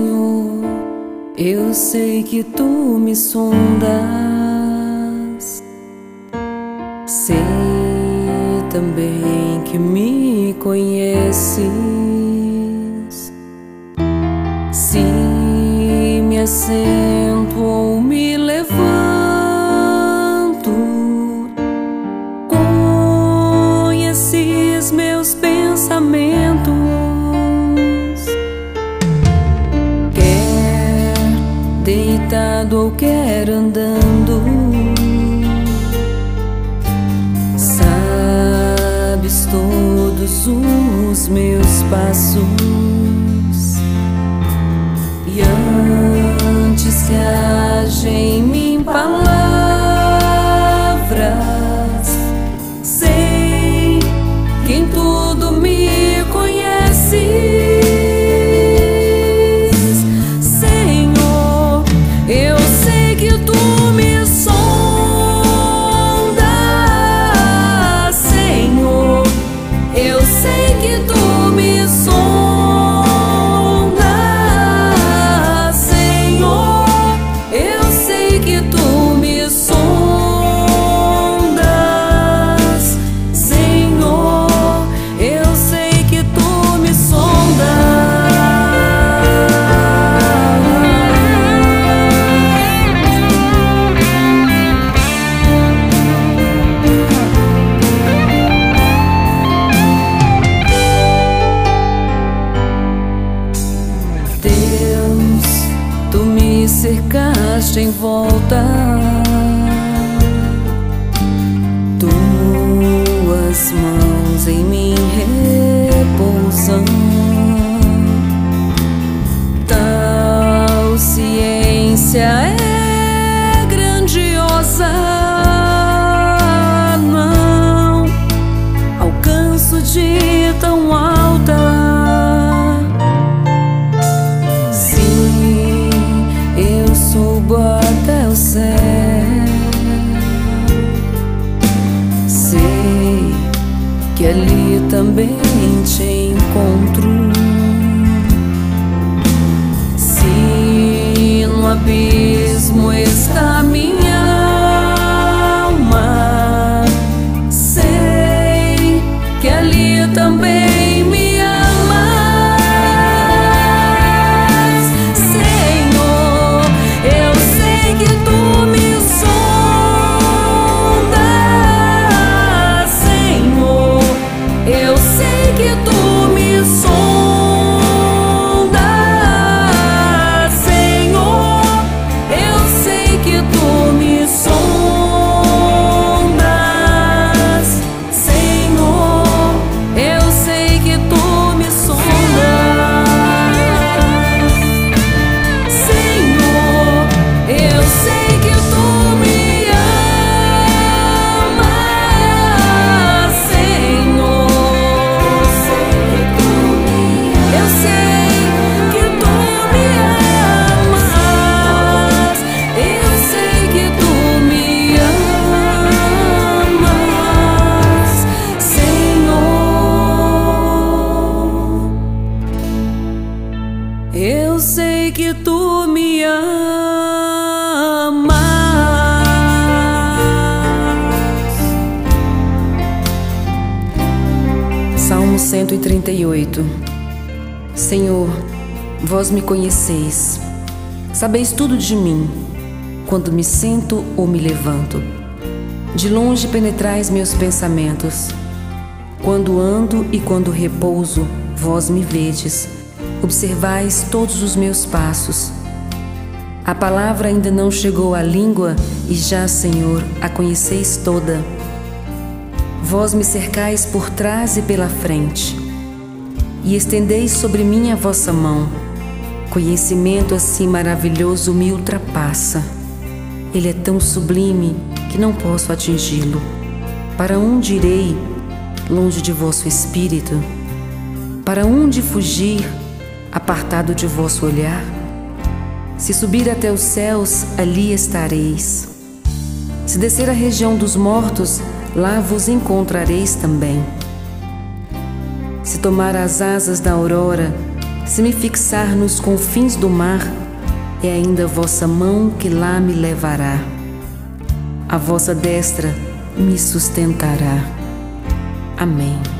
Senhor, eu sei que tu me sondas, sei também que me conheces. Se me assento deitado ou quer andando. Sabes todos os meus passos. Em volta. Que ali também te encontro. Se no abismo 138 Senhor, vós me conheceis, sabeis tudo de mim, quando me sento ou me levanto. De longe penetrais meus pensamentos. Quando ando e quando repouso, vós me vedes observais todos os meus passos. A palavra ainda não chegou à língua e já, Senhor, a conheceis toda. Vós me cercais por trás e pela frente, e estendeis sobre mim a vossa mão. Conhecimento assim maravilhoso me ultrapassa. Ele é tão sublime que não posso atingi-lo. Para onde irei, longe de vosso espírito? Para onde fugir apartado de vosso olhar? Se subir até os céus, ali estareis. Se descer à região dos mortos, lá vos encontrareis também. Se tomar as asas da aurora, Se me fixar nos confins do mar, é ainda vossa mão que lá me levará. A vossa destra me sustentará. Amém.